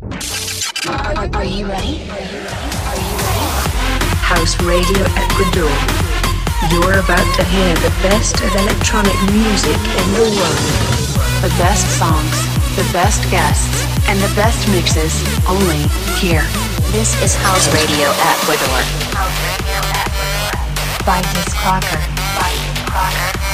Are, are you ready? Are you ready? Are you ready? House Radio Ecuador. You're about to hear the best of electronic music in the world. The best songs, the best guests, and the best mixes only here. This is House Radio Ecuador. House Radio Ecuador. By Disc Crocker. By Disc Crocker.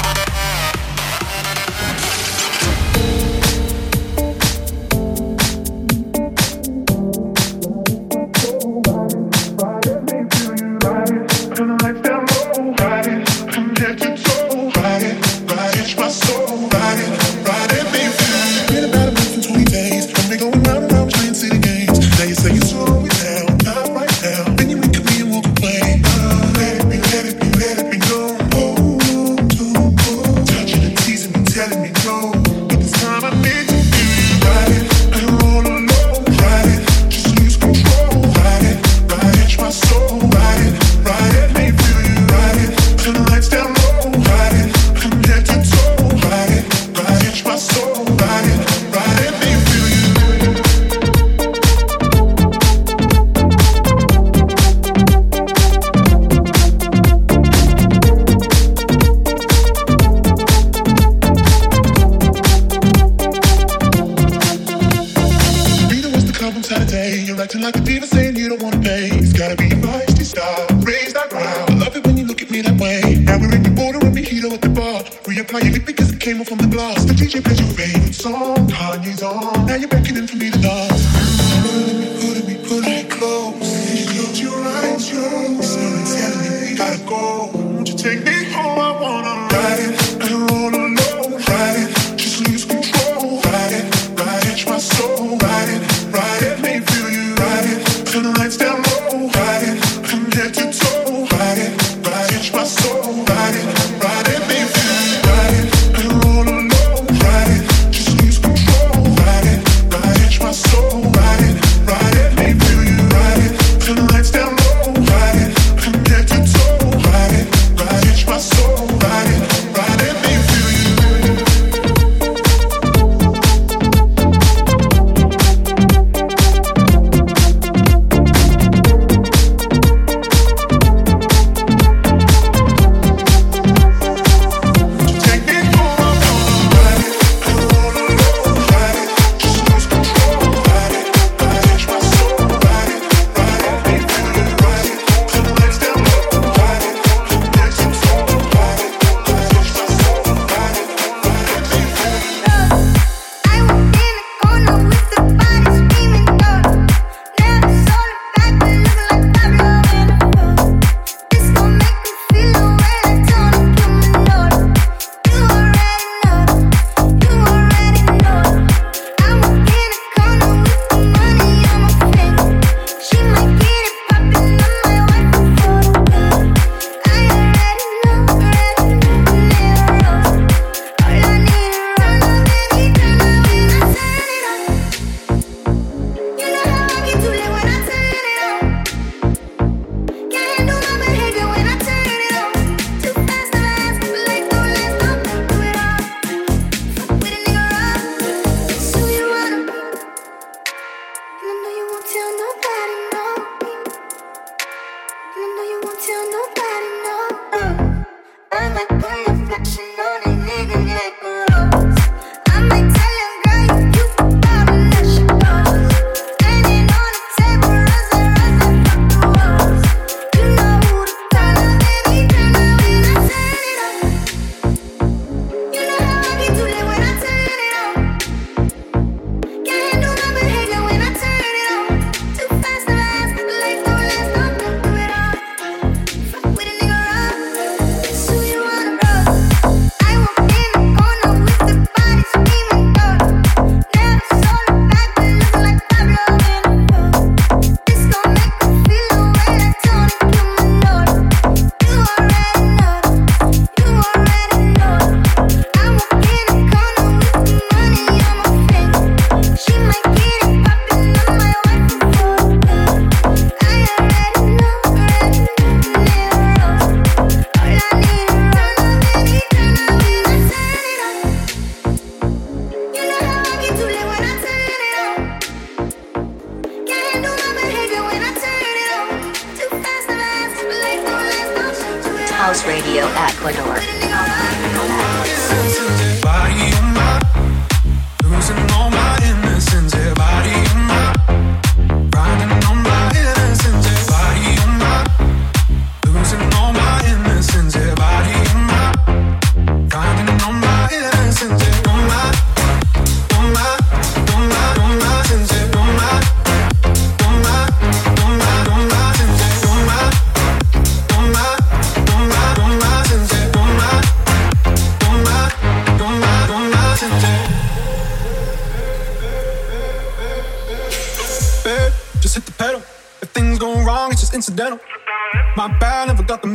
House Radio Ecuador. Body losing all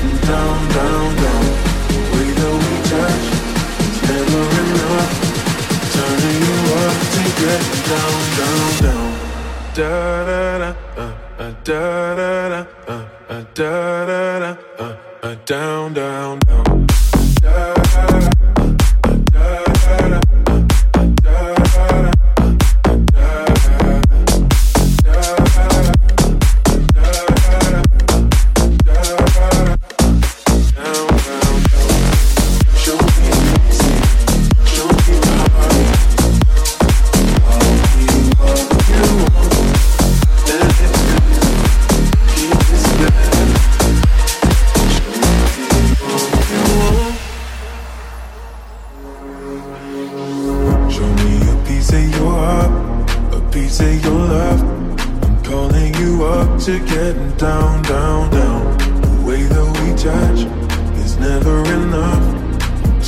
down. down.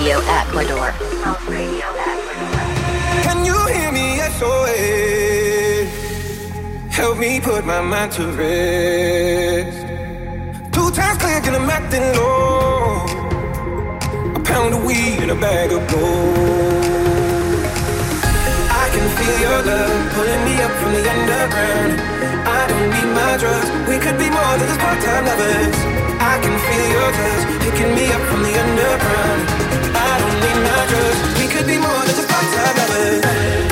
Radio Ecuador. Can you hear me? SOS. Help me put my mind to rest. Two times clear, get a acting low. A pound of weed and a bag of gold. I can feel your love pulling me up from the underground. I don't need my drugs. We could be more than just part-time lovers. I can feel your touch picking me up from the underground not just. We could be more than just part-time lovers.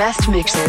Best mixes,